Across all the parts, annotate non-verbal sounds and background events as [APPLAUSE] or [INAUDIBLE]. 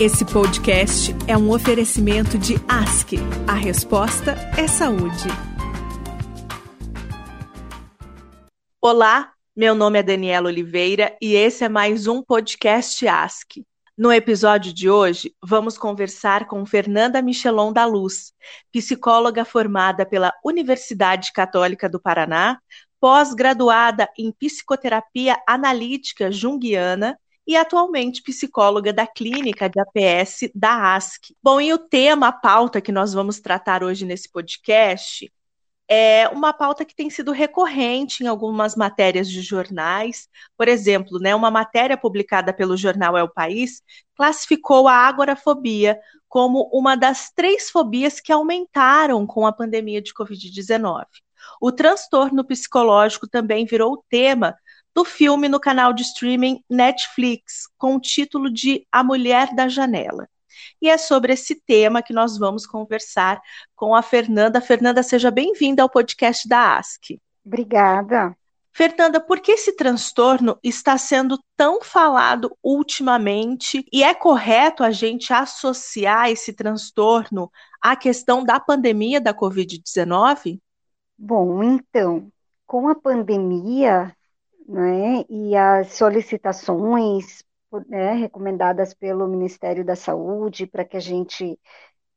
Esse podcast é um oferecimento de ASC. A resposta é saúde. Olá, meu nome é Daniela Oliveira e esse é mais um podcast ASC. No episódio de hoje, vamos conversar com Fernanda Michelon da Luz, psicóloga formada pela Universidade Católica do Paraná, pós-graduada em psicoterapia analítica junguiana e atualmente psicóloga da clínica de APS da ASC. Bom, e o tema, a pauta que nós vamos tratar hoje nesse podcast é uma pauta que tem sido recorrente em algumas matérias de jornais. Por exemplo, né, uma matéria publicada pelo jornal É o País classificou a agorafobia como uma das três fobias que aumentaram com a pandemia de Covid-19. O transtorno psicológico também virou tema do filme no canal de streaming Netflix, com o título de A Mulher da Janela. E é sobre esse tema que nós vamos conversar com a Fernanda. Fernanda, seja bem-vinda ao podcast da ASC. Obrigada. Fernanda, por que esse transtorno está sendo tão falado ultimamente? E é correto a gente associar esse transtorno à questão da pandemia da Covid-19? Bom, então, com a pandemia, né, e as solicitações né, recomendadas pelo Ministério da Saúde para que a gente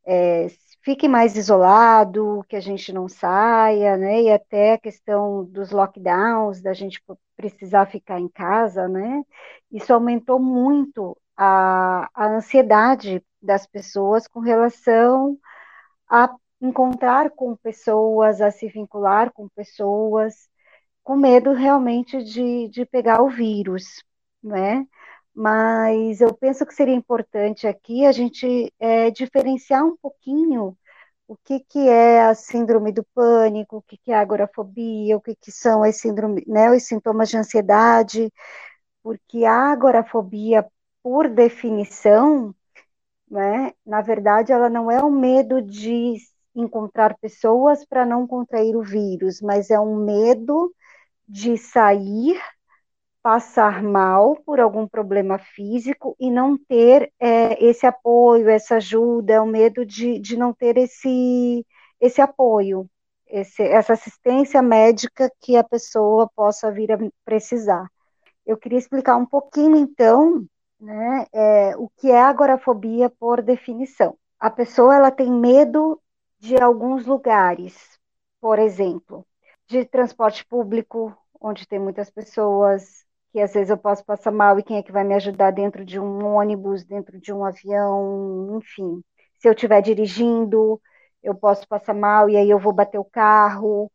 é, fique mais isolado, que a gente não saia, né, e até a questão dos lockdowns, da gente precisar ficar em casa, né, isso aumentou muito a, a ansiedade das pessoas com relação a encontrar com pessoas, a se vincular com pessoas, com medo realmente de, de pegar o vírus, né? Mas eu penso que seria importante aqui a gente é, diferenciar um pouquinho o que, que é a síndrome do pânico, o que, que é a agorafobia, o que, que são as, síndrome, né, os sintomas de ansiedade, porque a agorafobia, por definição, né, na verdade, ela não é o medo de encontrar pessoas para não contrair o vírus, mas é um medo de sair, passar mal por algum problema físico e não ter é, esse apoio, essa ajuda, o medo de, de não ter esse, esse apoio, esse, essa assistência médica que a pessoa possa vir a precisar. Eu queria explicar um pouquinho, então, né, é, o que é agorafobia por definição. A pessoa ela tem medo de alguns lugares, por exemplo, de transporte público, onde tem muitas pessoas, que às vezes eu posso passar mal e quem é que vai me ajudar dentro de um ônibus, dentro de um avião, enfim. Se eu estiver dirigindo, eu posso passar mal e aí eu vou bater o carro.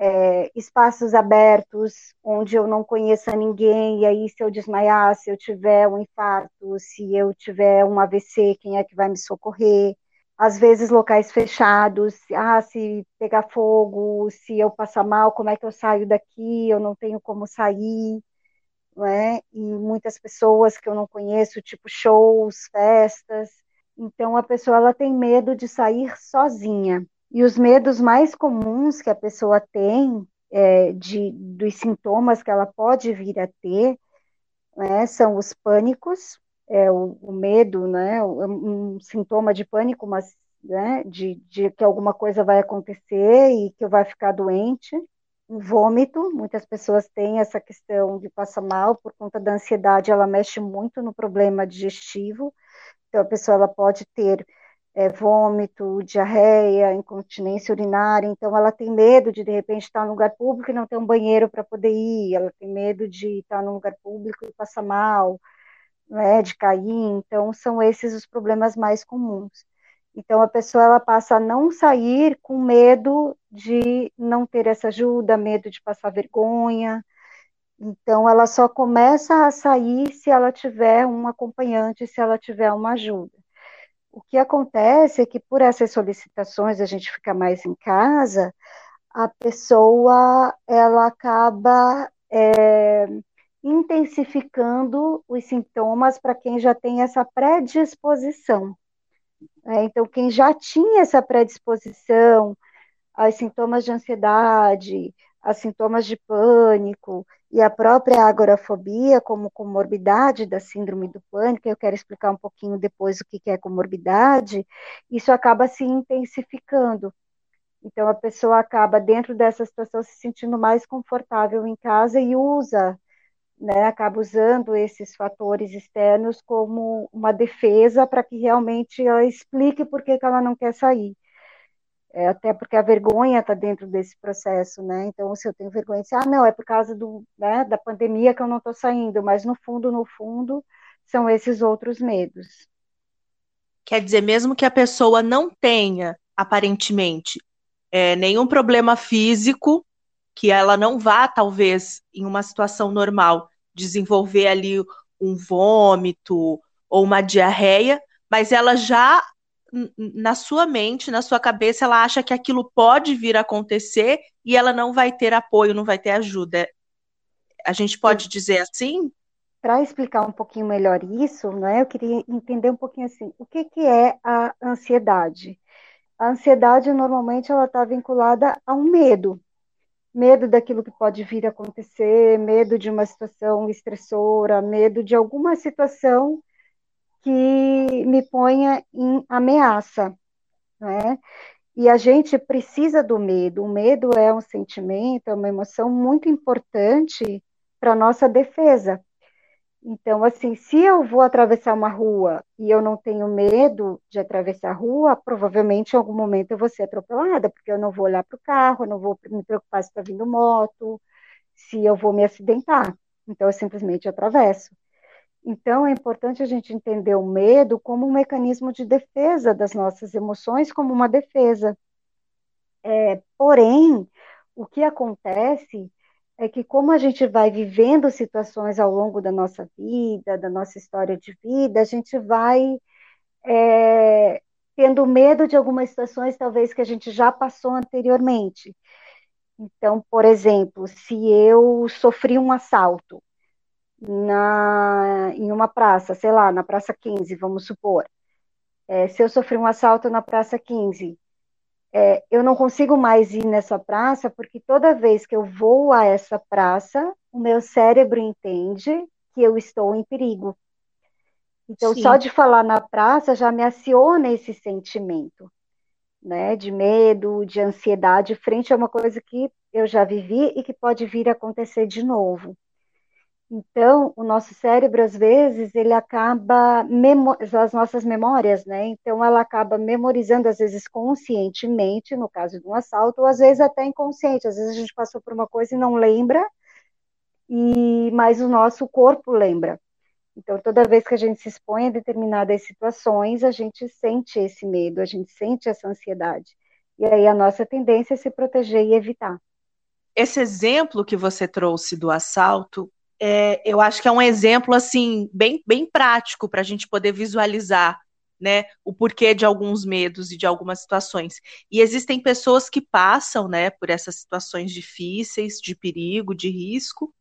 É, espaços abertos onde eu não conheça ninguém, e aí se eu desmaiar, se eu tiver um infarto, se eu tiver um AVC, quem é que vai me socorrer? Às vezes locais fechados, ah, se pegar fogo, se eu passar mal, como é que eu saio daqui? Eu não tenho como sair, não é? E muitas pessoas que eu não conheço, tipo shows, festas. Então a pessoa ela tem medo de sair sozinha. E os medos mais comuns que a pessoa tem é, de, dos sintomas que ela pode vir a ter né, são os pânicos, é, o, o, medo, né, um, sintoma de pânico, mas né, de, de, que alguma coisa vai acontecer e que eu vai ficar doente. Um vômito, muitas pessoas têm essa questão de passar mal por conta da ansiedade, ela mexe muito no problema digestivo. Então a pessoa ela pode ter é, vômito, diarreia, incontinência urinária, então ela tem medo de de repente estar num lugar público e não ter um banheiro para poder ir, ela tem medo de estar num lugar público e passar mal, né, de cair, então são esses os problemas mais comuns. Então a pessoa ela passa a não sair com medo de não ter essa ajuda, medo de passar vergonha. Então ela só começa a sair se ela tiver um acompanhante, se ela tiver uma ajuda. O que acontece é que por essas solicitações a gente fica mais em casa, a pessoa ela acaba é, intensificando os sintomas para quem já tem essa predisposição. É, então, quem já tinha essa predisposição aos sintomas de ansiedade, a sintomas de pânico, e a própria agorafobia como comorbidade da síndrome do pânico, eu quero explicar um pouquinho depois o que é comorbidade, isso acaba se intensificando. Então a pessoa acaba dentro dessa situação se sentindo mais confortável em casa e usa, né, acaba usando esses fatores externos como uma defesa para que realmente ela explique por que, que ela não quer sair. É, até porque a vergonha está dentro desse processo, né? Então, se eu tenho vergonha, se, ah, não, é por causa do, né, da pandemia que eu não estou saindo, mas no fundo, no fundo, são esses outros medos. Quer dizer, mesmo que a pessoa não tenha, aparentemente, é, nenhum problema físico, que ela não vá, talvez, em uma situação normal, desenvolver ali um vômito ou uma diarreia, mas ela já na sua mente, na sua cabeça, ela acha que aquilo pode vir a acontecer e ela não vai ter apoio, não vai ter ajuda. A gente pode Sim. dizer assim? Para explicar um pouquinho melhor isso, né, eu queria entender um pouquinho assim, o que, que é a ansiedade? A ansiedade, normalmente, ela está vinculada a um medo. Medo daquilo que pode vir a acontecer, medo de uma situação estressora, medo de alguma situação que me ponha em ameaça, né? E a gente precisa do medo. O medo é um sentimento, é uma emoção muito importante para nossa defesa. Então, assim, se eu vou atravessar uma rua e eu não tenho medo de atravessar a rua, provavelmente em algum momento eu vou ser atropelada, porque eu não vou olhar para o carro, eu não vou me preocupar se está vindo moto, se eu vou me acidentar. Então, eu simplesmente atravesso. Então, é importante a gente entender o medo como um mecanismo de defesa das nossas emoções, como uma defesa. É, porém, o que acontece é que, como a gente vai vivendo situações ao longo da nossa vida, da nossa história de vida, a gente vai é, tendo medo de algumas situações, talvez, que a gente já passou anteriormente. Então, por exemplo, se eu sofri um assalto, na, em uma praça, sei lá, na Praça 15, vamos supor. É, se eu sofri um assalto na Praça 15, é, eu não consigo mais ir nessa praça, porque toda vez que eu vou a essa praça, o meu cérebro entende que eu estou em perigo. Então, Sim. só de falar na praça já me aciona esse sentimento, né, de medo, de ansiedade, frente a uma coisa que eu já vivi e que pode vir a acontecer de novo. Então, o nosso cérebro, às vezes, ele acaba, as nossas memórias, né? Então, ela acaba memorizando, às vezes, conscientemente, no caso de um assalto, ou às vezes até inconsciente. Às vezes a gente passou por uma coisa e não lembra, e mas o nosso corpo lembra. Então, toda vez que a gente se expõe a determinadas situações, a gente sente esse medo, a gente sente essa ansiedade. E aí a nossa tendência é se proteger e evitar. Esse exemplo que você trouxe do assalto é, eu acho que é um exemplo assim bem, bem prático para a gente poder visualizar né, o porquê de alguns medos e de algumas situações. E existem pessoas que passam né, por essas situações difíceis, de perigo, de risco,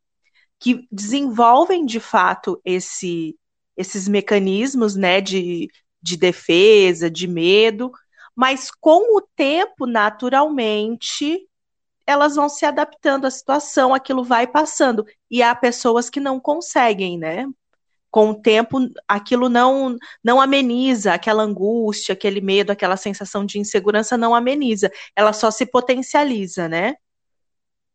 que desenvolvem de fato esse, esses mecanismos né, de, de defesa, de medo, mas com o tempo, naturalmente, elas vão se adaptando à situação, aquilo vai passando. E há pessoas que não conseguem, né? Com o tempo, aquilo não não ameniza, aquela angústia, aquele medo, aquela sensação de insegurança não ameniza, ela só se potencializa, né?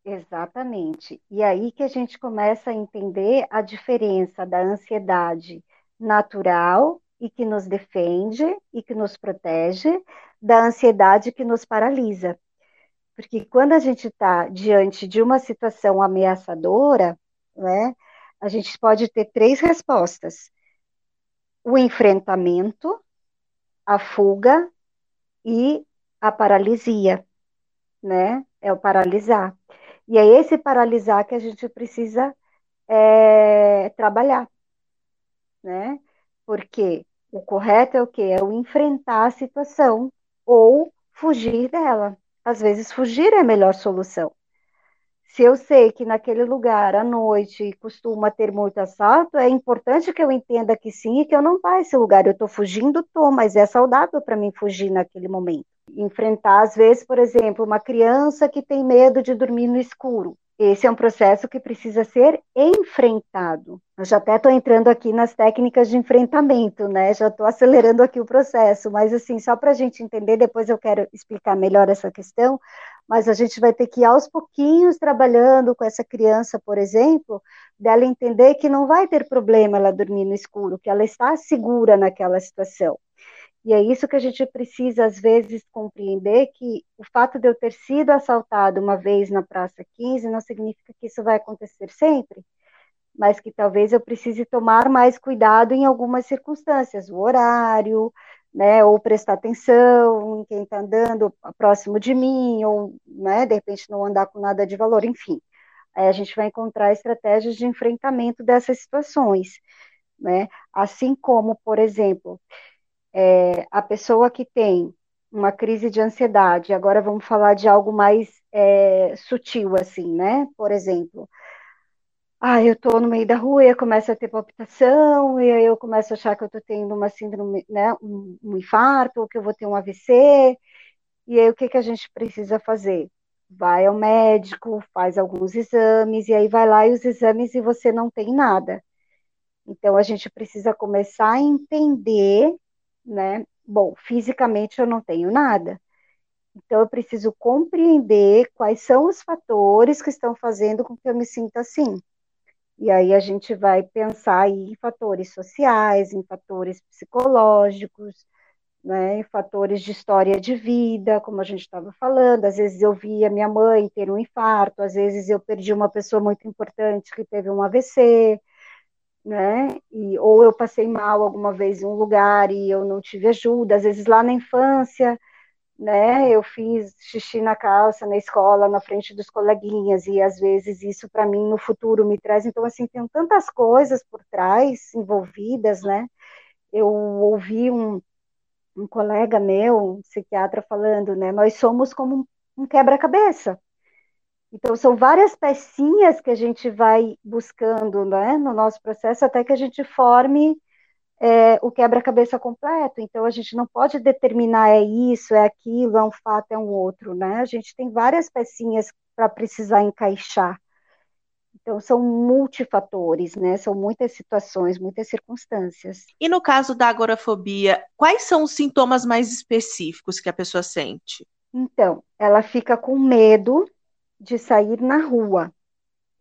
Exatamente. E aí que a gente começa a entender a diferença da ansiedade natural e que nos defende e que nos protege, da ansiedade que nos paralisa. Porque quando a gente está diante de uma situação ameaçadora, né, a gente pode ter três respostas: o enfrentamento, a fuga e a paralisia, né? É o paralisar. E é esse paralisar que a gente precisa é, trabalhar, né? Porque o correto é o quê? É o enfrentar a situação ou fugir dela às vezes fugir é a melhor solução. Se eu sei que naquele lugar à noite costuma ter muito assalto, é importante que eu entenda que sim e que eu não vá a esse lugar. Eu estou fugindo, estou, mas é saudável para mim fugir naquele momento. Enfrentar, às vezes, por exemplo, uma criança que tem medo de dormir no escuro. Esse é um processo que precisa ser enfrentado. Eu já até estou entrando aqui nas técnicas de enfrentamento, né? Já estou acelerando aqui o processo, mas assim, só para a gente entender, depois eu quero explicar melhor essa questão, mas a gente vai ter que ir aos pouquinhos trabalhando com essa criança, por exemplo, dela entender que não vai ter problema ela dormir no escuro, que ela está segura naquela situação. E é isso que a gente precisa, às vezes, compreender: que o fato de eu ter sido assaltado uma vez na Praça 15 não significa que isso vai acontecer sempre, mas que talvez eu precise tomar mais cuidado em algumas circunstâncias, o horário, né, ou prestar atenção em quem está andando próximo de mim, ou, né, de repente não andar com nada de valor, enfim. Aí a gente vai encontrar estratégias de enfrentamento dessas situações, né? Assim como, por exemplo, é, a pessoa que tem uma crise de ansiedade, agora vamos falar de algo mais é, sutil, assim, né? Por exemplo, ah, eu estou no meio da rua e eu começo a ter palpitação, e aí eu começo a achar que eu estou tendo uma síndrome, né, um, um infarto, ou que eu vou ter um AVC, e aí o que, que a gente precisa fazer? Vai ao médico, faz alguns exames, e aí vai lá e os exames e você não tem nada. Então a gente precisa começar a entender né? Bom, fisicamente eu não tenho nada. Então eu preciso compreender quais são os fatores que estão fazendo com que eu me sinta assim. E aí a gente vai pensar em fatores sociais, em fatores psicológicos, né, em fatores de história de vida, como a gente estava falando. Às vezes eu via minha mãe ter um infarto, às vezes eu perdi uma pessoa muito importante que teve um AVC, né? E, ou eu passei mal alguma vez em um lugar e eu não tive ajuda, às vezes lá na infância, né? Eu fiz xixi na calça na escola, na frente dos coleguinhas, e às vezes isso para mim no futuro me traz. Então, assim, tem tantas coisas por trás envolvidas, né? Eu ouvi um, um colega meu, um psiquiatra, falando, né? Nós somos como um quebra-cabeça. Então, são várias pecinhas que a gente vai buscando né, no nosso processo até que a gente forme é, o quebra-cabeça completo. Então, a gente não pode determinar é isso, é aquilo, é um fato, é um outro. Né? A gente tem várias pecinhas para precisar encaixar. Então, são multifatores, né? São muitas situações, muitas circunstâncias. E no caso da agorafobia, quais são os sintomas mais específicos que a pessoa sente? Então, ela fica com medo de sair na rua,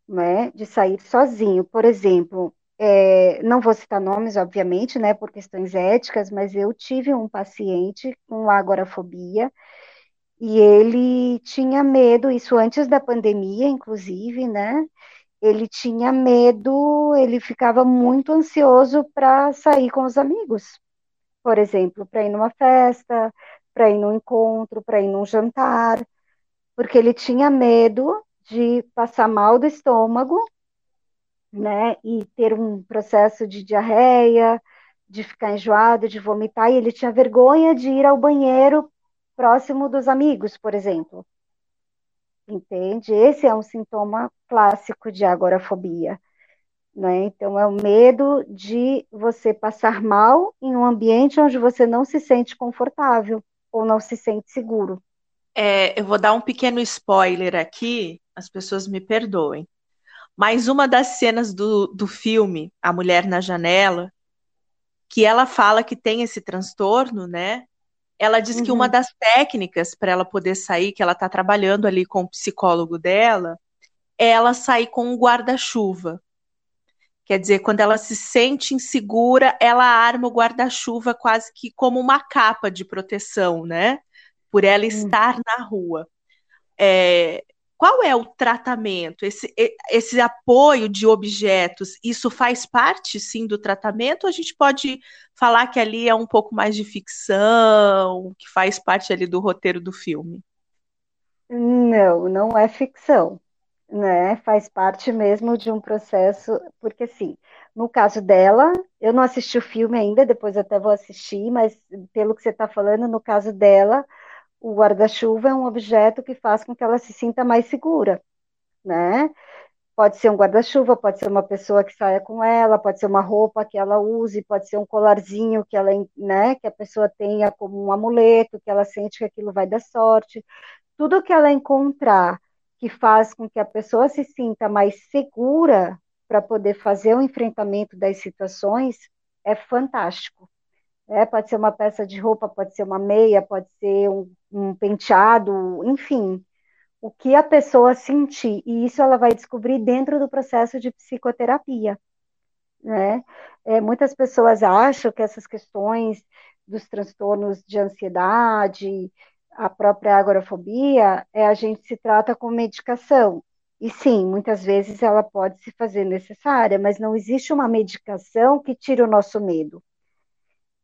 né? De sair sozinho. Por exemplo, é, não vou citar nomes, obviamente, né? Por questões éticas, mas eu tive um paciente com agorafobia e ele tinha medo, isso antes da pandemia, inclusive, né? Ele tinha medo, ele ficava muito ansioso para sair com os amigos, por exemplo, para ir numa festa, para ir num encontro, para ir num jantar porque ele tinha medo de passar mal do estômago, né, e ter um processo de diarreia, de ficar enjoado, de vomitar, e ele tinha vergonha de ir ao banheiro próximo dos amigos, por exemplo. Entende? Esse é um sintoma clássico de agorafobia. Né? Então, é o medo de você passar mal em um ambiente onde você não se sente confortável ou não se sente seguro. É, eu vou dar um pequeno spoiler aqui, as pessoas me perdoem. Mas uma das cenas do, do filme, A Mulher na Janela, que ela fala que tem esse transtorno, né? Ela diz uhum. que uma uhum. das técnicas para ela poder sair, que ela está trabalhando ali com o psicólogo dela, é ela sair com um guarda-chuva. Quer dizer, quando ela se sente insegura, ela arma o guarda-chuva quase que como uma capa de proteção, né? Por ela hum. estar na rua. É, qual é o tratamento? Esse, esse apoio de objetos, isso faz parte, sim, do tratamento? Ou a gente pode falar que ali é um pouco mais de ficção, que faz parte ali do roteiro do filme? Não, não é ficção, né? Faz parte mesmo de um processo, porque assim, no caso dela, eu não assisti o filme ainda, depois até vou assistir, mas pelo que você está falando, no caso dela, o guarda-chuva é um objeto que faz com que ela se sinta mais segura, né? Pode ser um guarda-chuva, pode ser uma pessoa que saia com ela, pode ser uma roupa que ela use, pode ser um colarzinho que ela, né, que a pessoa tenha como um amuleto, que ela sente que aquilo vai dar sorte. Tudo que ela encontrar que faz com que a pessoa se sinta mais segura para poder fazer o enfrentamento das situações, é fantástico. É, pode ser uma peça de roupa, pode ser uma meia, pode ser um, um penteado, enfim, o que a pessoa sentir, e isso ela vai descobrir dentro do processo de psicoterapia. Né? É, muitas pessoas acham que essas questões dos transtornos de ansiedade, a própria agorafobia, é a gente se trata com medicação. E sim, muitas vezes ela pode se fazer necessária, mas não existe uma medicação que tire o nosso medo.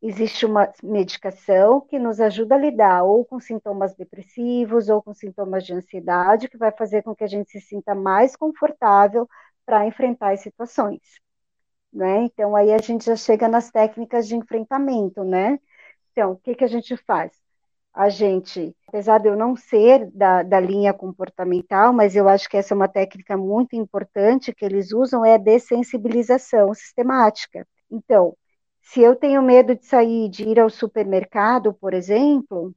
Existe uma medicação que nos ajuda a lidar ou com sintomas depressivos ou com sintomas de ansiedade, que vai fazer com que a gente se sinta mais confortável para enfrentar as situações. Né? Então, aí a gente já chega nas técnicas de enfrentamento, né? Então, o que, que a gente faz? A gente, apesar de eu não ser da, da linha comportamental, mas eu acho que essa é uma técnica muito importante que eles usam, é a dessensibilização sistemática. Então, se eu tenho medo de sair, de ir ao supermercado, por exemplo,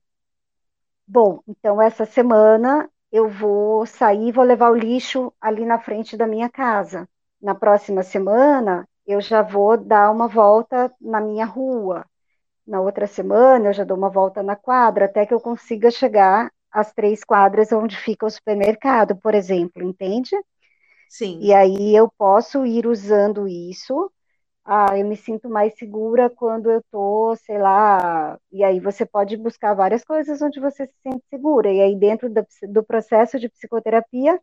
bom, então essa semana eu vou sair, vou levar o lixo ali na frente da minha casa. Na próxima semana, eu já vou dar uma volta na minha rua na outra semana eu já dou uma volta na quadra até que eu consiga chegar às três quadras onde fica o supermercado, por exemplo, entende? Sim. E aí eu posso ir usando isso. Ah, eu me sinto mais segura quando eu tô, sei lá. E aí você pode buscar várias coisas onde você se sente segura. E aí dentro do, do processo de psicoterapia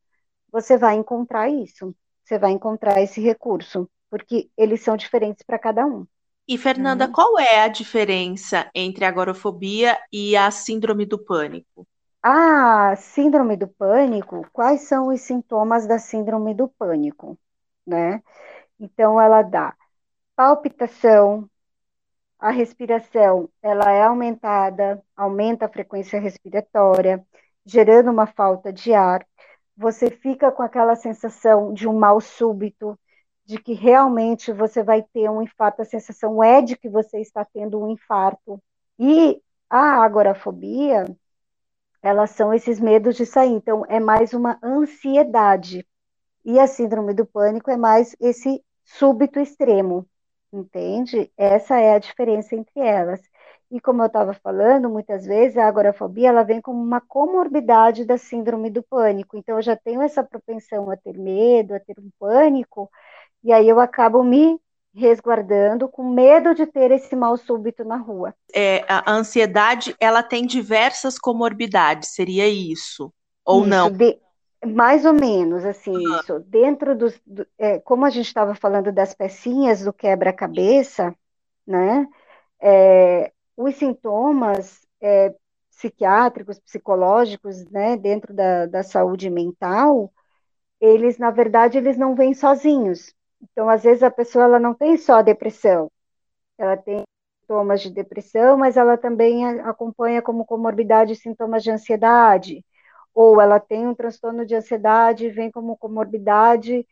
você vai encontrar isso. Você vai encontrar esse recurso, porque eles são diferentes para cada um. E, Fernanda, uhum. qual é a diferença entre a agorafobia e a síndrome do pânico? A síndrome do pânico, quais são os sintomas da síndrome do pânico, né? Então, ela dá palpitação, a respiração, ela é aumentada, aumenta a frequência respiratória, gerando uma falta de ar. Você fica com aquela sensação de um mal súbito, de que realmente você vai ter um infarto, a sensação é de que você está tendo um infarto. E a agorafobia, elas são esses medos de sair, então é mais uma ansiedade. E a síndrome do pânico é mais esse súbito extremo, entende? Essa é a diferença entre elas. E como eu estava falando, muitas vezes a agorafobia ela vem como uma comorbidade da síndrome do pânico. Então eu já tenho essa propensão a ter medo, a ter um pânico, e aí eu acabo me resguardando com medo de ter esse mal súbito na rua. É, a ansiedade, ela tem diversas comorbidades, seria isso? Ou isso, não? De, mais ou menos, assim, ah. isso. Dentro dos, do, é, como a gente estava falando das pecinhas do quebra-cabeça, né, é, os sintomas é, psiquiátricos, psicológicos, né, dentro da, da saúde mental, eles, na verdade, eles não vêm sozinhos. Então, às vezes, a pessoa ela não tem só depressão, ela tem sintomas de depressão, mas ela também acompanha como comorbidade sintomas de ansiedade, ou ela tem um transtorno de ansiedade e vem como comorbidade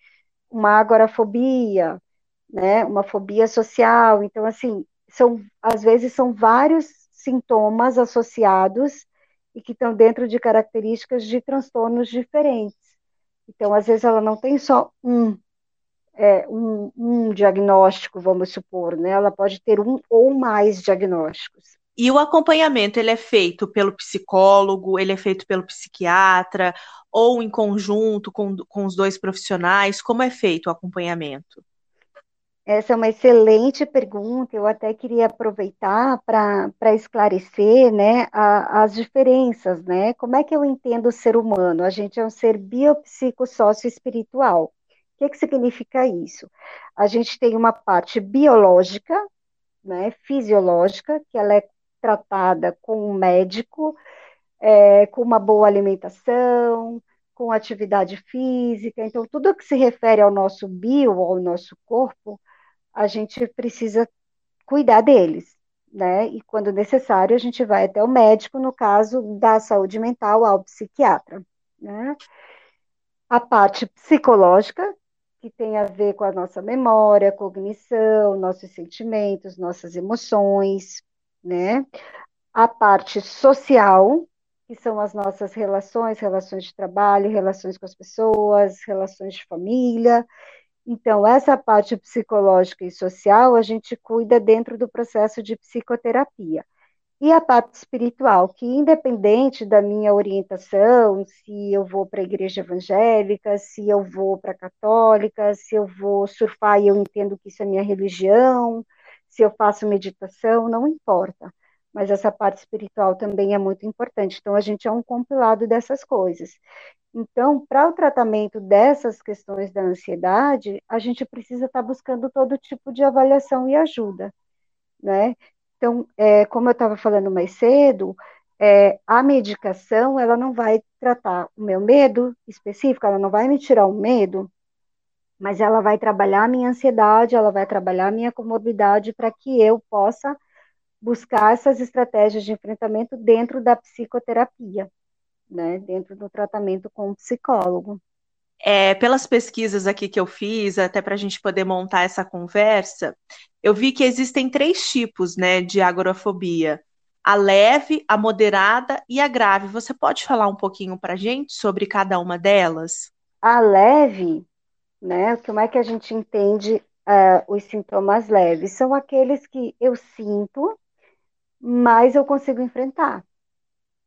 uma agorafobia, né, uma fobia social. Então, assim, são, às vezes são vários sintomas associados e que estão dentro de características de transtornos diferentes. Então, às vezes, ela não tem só um é, um, um diagnóstico, vamos supor, né? Ela pode ter um ou mais diagnósticos. E o acompanhamento, ele é feito pelo psicólogo, ele é feito pelo psiquiatra, ou em conjunto com, com os dois profissionais? Como é feito o acompanhamento? Essa é uma excelente pergunta. Eu até queria aproveitar para esclarecer né, a, as diferenças, né? Como é que eu entendo o ser humano? A gente é um ser biopsicossócio-espiritual. O que, que significa isso? A gente tem uma parte biológica, né, fisiológica, que ela é tratada com um médico, é, com uma boa alimentação, com atividade física. Então, tudo que se refere ao nosso bio, ao nosso corpo, a gente precisa cuidar deles, né? E quando necessário, a gente vai até o médico, no caso da saúde mental, ao psiquiatra, né? A parte psicológica, que tem a ver com a nossa memória, cognição, nossos sentimentos, nossas emoções, né? A parte social, que são as nossas relações, relações de trabalho, relações com as pessoas, relações de família. Então, essa parte psicológica e social a gente cuida dentro do processo de psicoterapia. E a parte espiritual, que independente da minha orientação, se eu vou para a igreja evangélica, se eu vou para a católica, se eu vou surfar e eu entendo que isso é minha religião, se eu faço meditação, não importa. Mas essa parte espiritual também é muito importante. Então, a gente é um compilado dessas coisas. Então, para o tratamento dessas questões da ansiedade, a gente precisa estar tá buscando todo tipo de avaliação e ajuda, né? Então, é, como eu estava falando mais cedo, é, a medicação ela não vai tratar o meu medo específico, ela não vai me tirar o medo, mas ela vai trabalhar a minha ansiedade, ela vai trabalhar a minha comorbidade para que eu possa buscar essas estratégias de enfrentamento dentro da psicoterapia, né, dentro do tratamento com o psicólogo. É, pelas pesquisas aqui que eu fiz, até para a gente poder montar essa conversa, eu vi que existem três tipos né, de agorafobia: a leve, a moderada e a grave. Você pode falar um pouquinho para a gente sobre cada uma delas? A leve, né? Como é que a gente entende uh, os sintomas leves? São aqueles que eu sinto, mas eu consigo enfrentar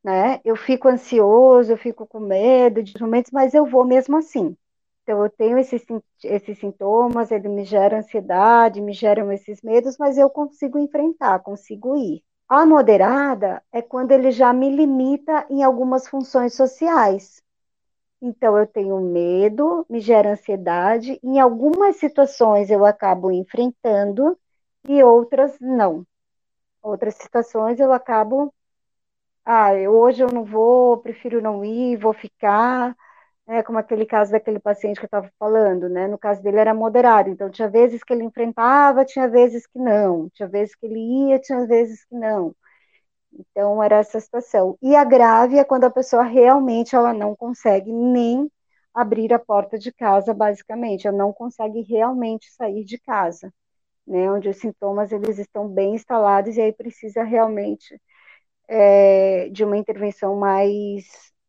né? Eu fico ansioso, eu fico com medo de momentos, mas eu vou mesmo assim. Então, eu tenho esses, esses sintomas, ele me gera ansiedade, me geram esses medos, mas eu consigo enfrentar, consigo ir. A moderada é quando ele já me limita em algumas funções sociais. Então, eu tenho medo, me gera ansiedade, em algumas situações eu acabo enfrentando e outras não. Outras situações eu acabo ah, hoje eu não vou, prefiro não ir, vou ficar, né, como aquele caso daquele paciente que eu estava falando, né, no caso dele era moderado, então tinha vezes que ele enfrentava, tinha vezes que não, tinha vezes que ele ia, tinha vezes que não, então era essa situação, e a grave é quando a pessoa realmente ela não consegue nem abrir a porta de casa, basicamente, ela não consegue realmente sair de casa, né, onde os sintomas eles estão bem instalados e aí precisa realmente é, de uma intervenção mais,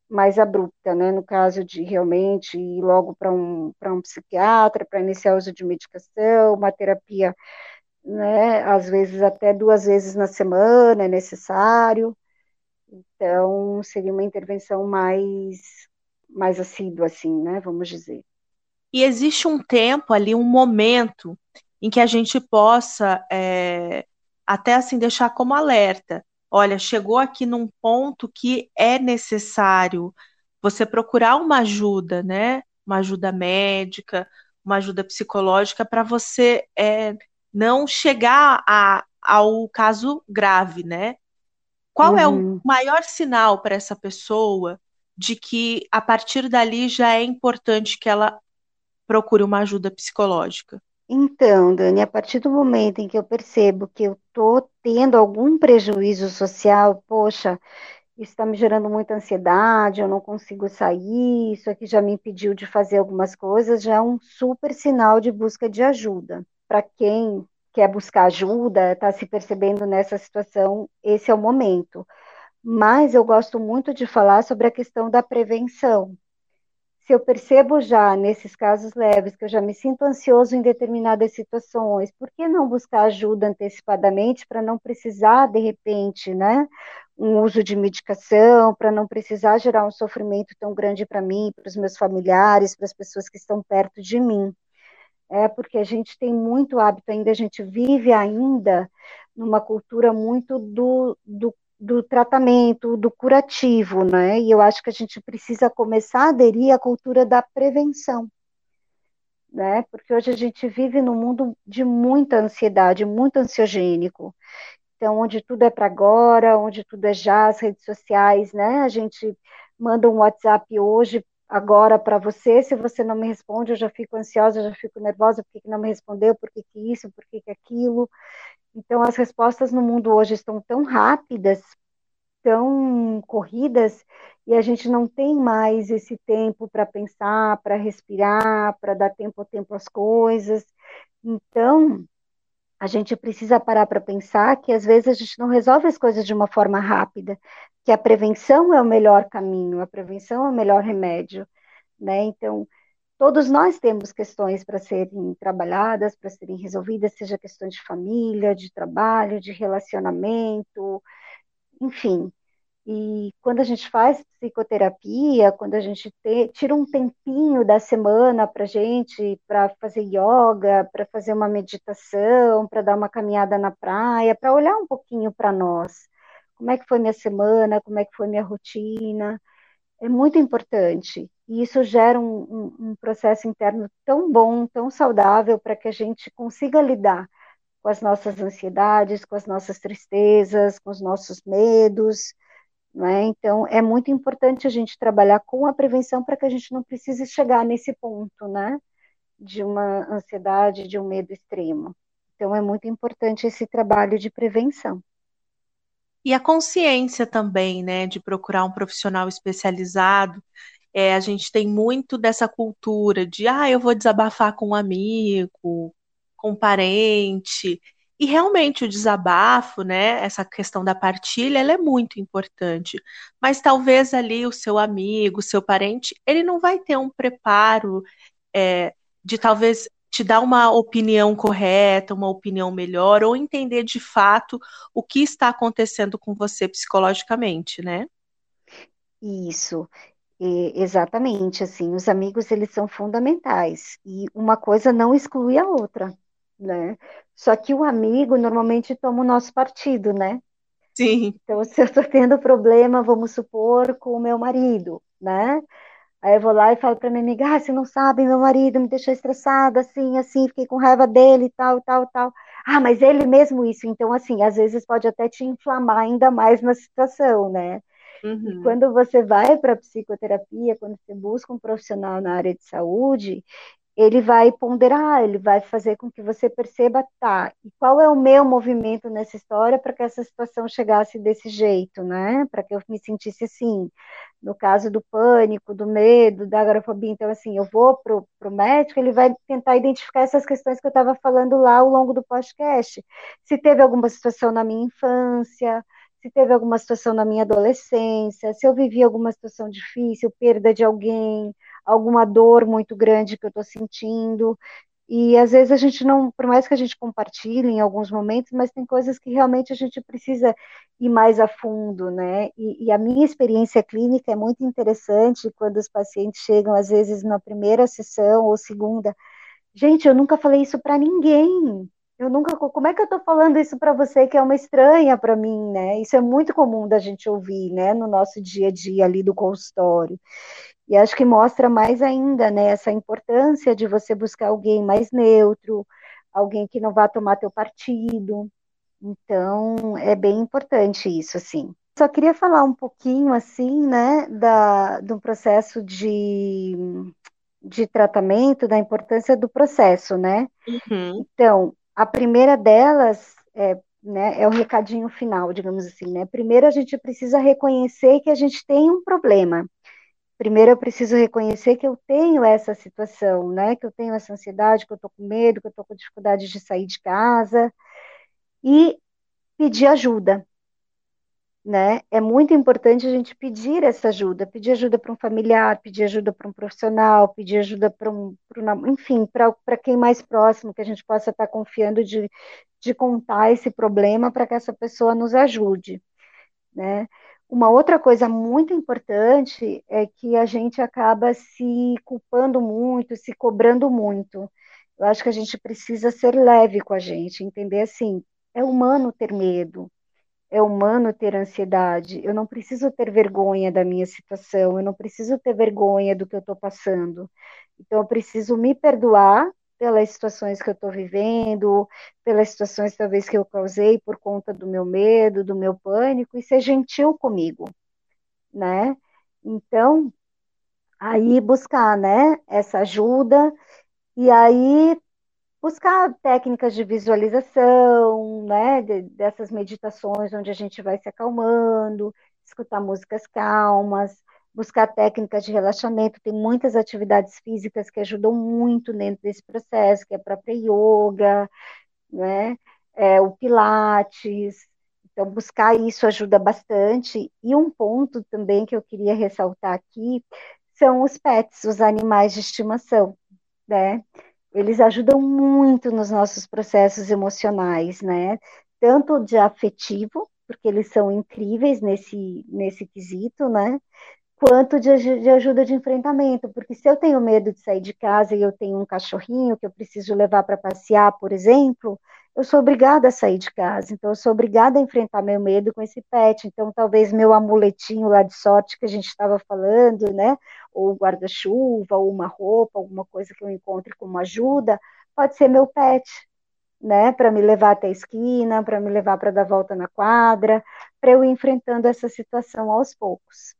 mais abrupta, né? No caso de realmente ir logo para um, um psiquiatra, para iniciar o uso de medicação, uma terapia, né? Às vezes até duas vezes na semana é necessário. Então, seria uma intervenção mais, mais assídua, assim, né? Vamos dizer. E existe um tempo ali, um momento em que a gente possa é, até assim deixar como alerta olha, chegou aqui num ponto que é necessário você procurar uma ajuda, né? Uma ajuda médica, uma ajuda psicológica para você é, não chegar a, ao caso grave, né? Qual uhum. é o uhum. maior sinal para essa pessoa de que a partir dali já é importante que ela procure uma ajuda psicológica? Então, Dani, a partir do momento em que eu percebo que eu estou tendo algum prejuízo social, poxa, isso está me gerando muita ansiedade, eu não consigo sair, isso aqui já me impediu de fazer algumas coisas, já é um super sinal de busca de ajuda. Para quem quer buscar ajuda, está se percebendo nessa situação, esse é o momento. Mas eu gosto muito de falar sobre a questão da prevenção, se eu percebo já nesses casos leves que eu já me sinto ansioso em determinadas situações, por que não buscar ajuda antecipadamente para não precisar de repente, né, um uso de medicação, para não precisar gerar um sofrimento tão grande para mim, para os meus familiares, para as pessoas que estão perto de mim. É porque a gente tem muito hábito ainda, a gente vive ainda numa cultura muito do, do do tratamento, do curativo, né? E eu acho que a gente precisa começar a aderir à cultura da prevenção, né? Porque hoje a gente vive num mundo de muita ansiedade, muito ansiogênico. Então, onde tudo é para agora, onde tudo é já, as redes sociais, né? A gente manda um WhatsApp hoje, agora para você, se você não me responde, eu já fico ansiosa, já fico nervosa, por que não me respondeu, por que, que isso, por que, que aquilo. Então, as respostas no mundo hoje estão tão rápidas, tão corridas, e a gente não tem mais esse tempo para pensar, para respirar, para dar tempo ao tempo às coisas. Então, a gente precisa parar para pensar que às vezes a gente não resolve as coisas de uma forma rápida, que a prevenção é o melhor caminho, a prevenção é o melhor remédio, né? Então, todos nós temos questões para serem trabalhadas, para serem resolvidas, seja questões de família, de trabalho, de relacionamento, enfim. E quando a gente faz psicoterapia, quando a gente te, tira um tempinho da semana para gente, para fazer yoga, para fazer uma meditação, para dar uma caminhada na praia, para olhar um pouquinho para nós. Como é que foi minha semana? Como é que foi minha rotina? É muito importante. E isso gera um, um, um processo interno tão bom, tão saudável, para que a gente consiga lidar com as nossas ansiedades, com as nossas tristezas, com os nossos medos né? Então, é muito importante a gente trabalhar com a prevenção para que a gente não precise chegar nesse ponto, né? De uma ansiedade, de um medo extremo. Então, é muito importante esse trabalho de prevenção. E a consciência também, né? De procurar um profissional especializado. É, a gente tem muito dessa cultura de, ah, eu vou desabafar com um amigo, com um parente. E realmente o desabafo, né, essa questão da partilha, ela é muito importante. Mas talvez ali o seu amigo, o seu parente, ele não vai ter um preparo é, de talvez te dar uma opinião correta, uma opinião melhor, ou entender de fato o que está acontecendo com você psicologicamente, né? Isso. exatamente, assim, os amigos eles são fundamentais e uma coisa não exclui a outra né? Só que o amigo normalmente toma o nosso partido, né? Sim. Então, [LAUGHS] se eu estou tendo problema, vamos supor, com o meu marido, né? Aí eu vou lá e falo para minha amiga, ah, você não sabe, meu marido me deixou estressada, assim, assim, fiquei com raiva dele, tal, tal, tal. Ah, mas ele mesmo isso. Então, assim, às vezes pode até te inflamar ainda mais na situação, né? Uhum. E quando você vai para psicoterapia, quando você busca um profissional na área de saúde, ele vai ponderar, ele vai fazer com que você perceba, tá, e qual é o meu movimento nessa história para que essa situação chegasse desse jeito, né? Para que eu me sentisse assim. No caso do pânico, do medo, da agorafobia, então assim, eu vou pro, pro médico, ele vai tentar identificar essas questões que eu estava falando lá ao longo do podcast. Se teve alguma situação na minha infância, se teve alguma situação na minha adolescência, se eu vivi alguma situação difícil, perda de alguém, alguma dor muito grande que eu estou sentindo. E às vezes a gente não, por mais que a gente compartilhe em alguns momentos, mas tem coisas que realmente a gente precisa ir mais a fundo, né? E, e a minha experiência clínica é muito interessante quando os pacientes chegam, às vezes, na primeira sessão ou segunda. Gente, eu nunca falei isso para ninguém. Eu nunca, como é que eu estou falando isso para você que é uma estranha para mim, né? Isso é muito comum da gente ouvir, né, no nosso dia a dia ali do consultório. E acho que mostra mais ainda, né, essa importância de você buscar alguém mais neutro, alguém que não vá tomar teu partido. Então, é bem importante isso, assim. Só queria falar um pouquinho, assim, né, da, do processo de, de tratamento, da importância do processo, né? Uhum. Então, a primeira delas é, né, é o recadinho final, digamos assim, né? Primeiro a gente precisa reconhecer que a gente tem um problema primeiro eu preciso reconhecer que eu tenho essa situação, né? Que eu tenho essa ansiedade, que eu estou com medo, que eu estou com dificuldade de sair de casa e pedir ajuda, né? É muito importante a gente pedir essa ajuda, pedir ajuda para um familiar, pedir ajuda para um profissional, pedir ajuda para um, um, enfim, para quem mais próximo que a gente possa estar confiando de, de contar esse problema para que essa pessoa nos ajude, né? Uma outra coisa muito importante é que a gente acaba se culpando muito, se cobrando muito. Eu acho que a gente precisa ser leve com a gente, entender assim, é humano ter medo, é humano ter ansiedade. Eu não preciso ter vergonha da minha situação, eu não preciso ter vergonha do que eu estou passando. Então, eu preciso me perdoar pelas situações que eu estou vivendo, pelas situações talvez que eu causei por conta do meu medo, do meu pânico, e ser gentil comigo, né? Então, aí buscar, né, essa ajuda, e aí buscar técnicas de visualização, né, dessas meditações onde a gente vai se acalmando, escutar músicas calmas, buscar técnicas de relaxamento, tem muitas atividades físicas que ajudam muito dentro desse processo, que é a própria yoga, né? É, o Pilates. Então, buscar isso ajuda bastante. E um ponto também que eu queria ressaltar aqui são os pets, os animais de estimação, né? Eles ajudam muito nos nossos processos emocionais, né? Tanto de afetivo, porque eles são incríveis nesse, nesse quesito, né? Quanto de, de ajuda de enfrentamento, porque se eu tenho medo de sair de casa e eu tenho um cachorrinho que eu preciso levar para passear, por exemplo, eu sou obrigada a sair de casa, então eu sou obrigada a enfrentar meu medo com esse pet. Então, talvez meu amuletinho lá de sorte que a gente estava falando, né? Ou guarda-chuva, ou uma roupa, alguma coisa que eu encontre como ajuda, pode ser meu pet, né? Para me levar até a esquina, para me levar para dar volta na quadra, para eu ir enfrentando essa situação aos poucos.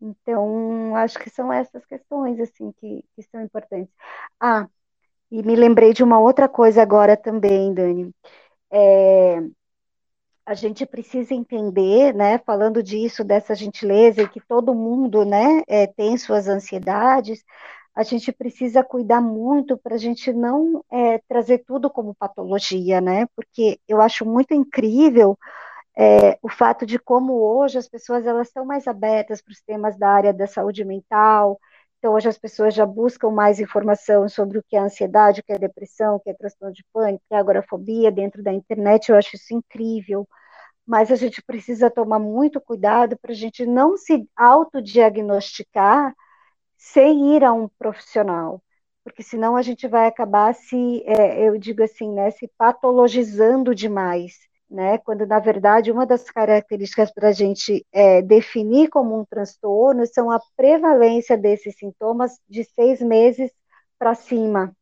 Então, acho que são essas questões assim que, que são importantes. Ah, e me lembrei de uma outra coisa agora também, Dani. É, a gente precisa entender, né, falando disso, dessa gentileza, e que todo mundo, né, é, tem suas ansiedades, a gente precisa cuidar muito para a gente não é, trazer tudo como patologia, né, porque eu acho muito incrível é, o fato de como hoje as pessoas elas estão mais abertas para os temas da área da saúde mental, então, hoje as pessoas já buscam mais informação sobre o que é ansiedade, o que é depressão, o que é transtorno de pânico, o que é agorafobia dentro da internet. Eu acho isso incrível. Mas a gente precisa tomar muito cuidado para a gente não se autodiagnosticar sem ir a um profissional. Porque senão a gente vai acabar se, é, eu digo assim, né, se patologizando demais né? Quando na verdade uma das características para a gente é, definir como um transtorno são a prevalência desses sintomas de seis meses para cima,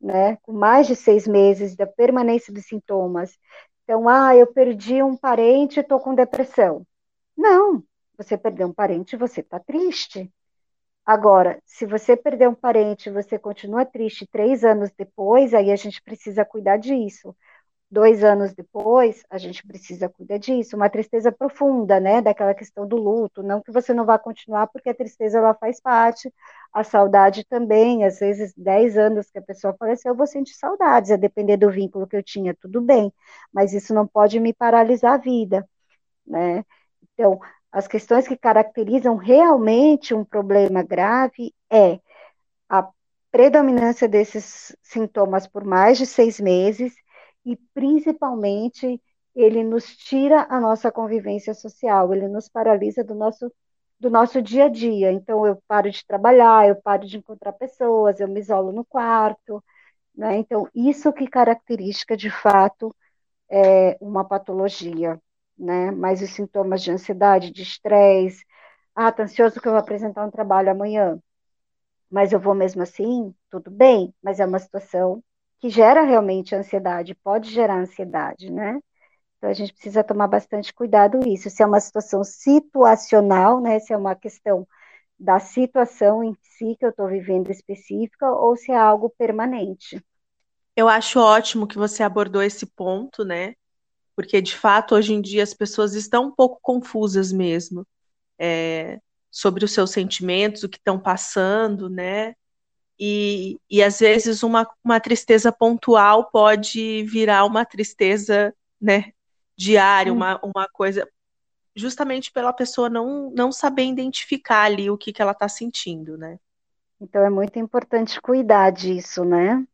né? Com mais de seis meses da permanência dos sintomas. Então, ah, eu perdi um parente, estou com depressão. Não, você perdeu um parente, você está triste. Agora, se você perder um parente, você continua triste três anos depois, aí a gente precisa cuidar disso dois anos depois, a gente precisa cuidar disso, uma tristeza profunda, né, daquela questão do luto, não que você não vá continuar, porque a tristeza, ela faz parte, a saudade também, às vezes, dez anos que a pessoa faleceu, eu vou sentir saudades, a depender do vínculo que eu tinha, tudo bem, mas isso não pode me paralisar a vida, né, então, as questões que caracterizam realmente um problema grave é a predominância desses sintomas por mais de seis meses, e principalmente ele nos tira a nossa convivência social, ele nos paralisa do nosso do nosso dia a dia. Então eu paro de trabalhar, eu paro de encontrar pessoas, eu me isolo no quarto, né? Então isso que caracteriza de fato é uma patologia, né? Mas os sintomas de ansiedade, de estresse, ah, tá ansioso que eu vou apresentar um trabalho amanhã, mas eu vou mesmo assim, tudo bem, mas é uma situação que gera realmente ansiedade, pode gerar ansiedade, né? Então a gente precisa tomar bastante cuidado isso, se é uma situação situacional, né? Se é uma questão da situação em si que eu estou vivendo específica ou se é algo permanente. Eu acho ótimo que você abordou esse ponto, né? Porque de fato hoje em dia as pessoas estão um pouco confusas mesmo é, sobre os seus sentimentos, o que estão passando, né? E, e às vezes uma, uma tristeza pontual pode virar uma tristeza né, diária, uma, uma coisa, justamente pela pessoa não, não saber identificar ali o que, que ela está sentindo, né? Então é muito importante cuidar disso, né?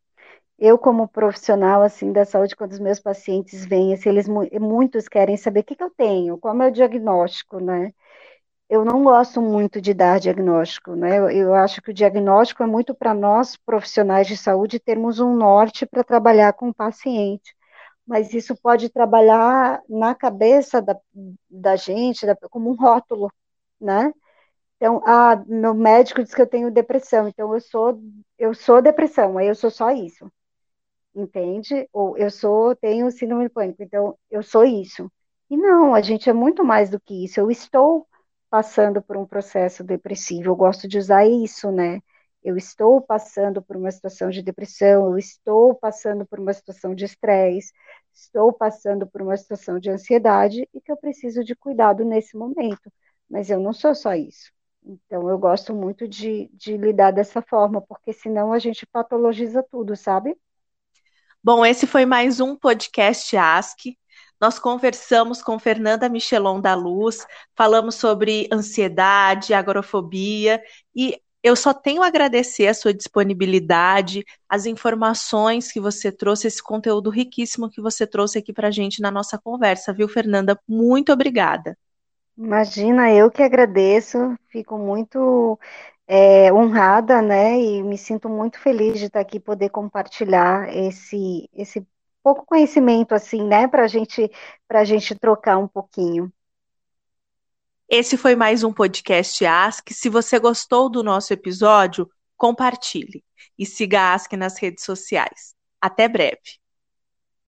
Eu, como profissional assim da saúde, quando os meus pacientes vêm, assim, eles muitos querem saber o que, que eu tenho, qual é o meu diagnóstico, né? Eu não gosto muito de dar diagnóstico, né? Eu, eu acho que o diagnóstico é muito para nós, profissionais de saúde, termos um norte para trabalhar com o paciente. Mas isso pode trabalhar na cabeça da, da gente da, como um rótulo, né? Então, ah, meu médico diz que eu tenho depressão, então eu sou eu sou depressão, aí eu sou só isso. Entende? Ou eu sou tenho síndrome de pânico, então eu sou isso. E não, a gente é muito mais do que isso. Eu estou passando por um processo depressivo. Eu gosto de usar isso, né? Eu estou passando por uma situação de depressão, eu estou passando por uma situação de estresse, estou passando por uma situação de ansiedade e que eu preciso de cuidado nesse momento. Mas eu não sou só isso. Então, eu gosto muito de, de lidar dessa forma, porque senão a gente patologiza tudo, sabe? Bom, esse foi mais um podcast Ask. Nós conversamos com Fernanda Michelon da Luz, falamos sobre ansiedade, agorafobia e eu só tenho a agradecer a sua disponibilidade, as informações que você trouxe, esse conteúdo riquíssimo que você trouxe aqui para a gente na nossa conversa, viu, Fernanda? Muito obrigada. Imagina, eu que agradeço, fico muito é, honrada, né? E me sinto muito feliz de estar aqui poder compartilhar esse esse pouco conhecimento assim, né? Para gente para gente trocar um pouquinho. Esse foi mais um podcast Ask. Se você gostou do nosso episódio, compartilhe e siga a Ask nas redes sociais. Até breve.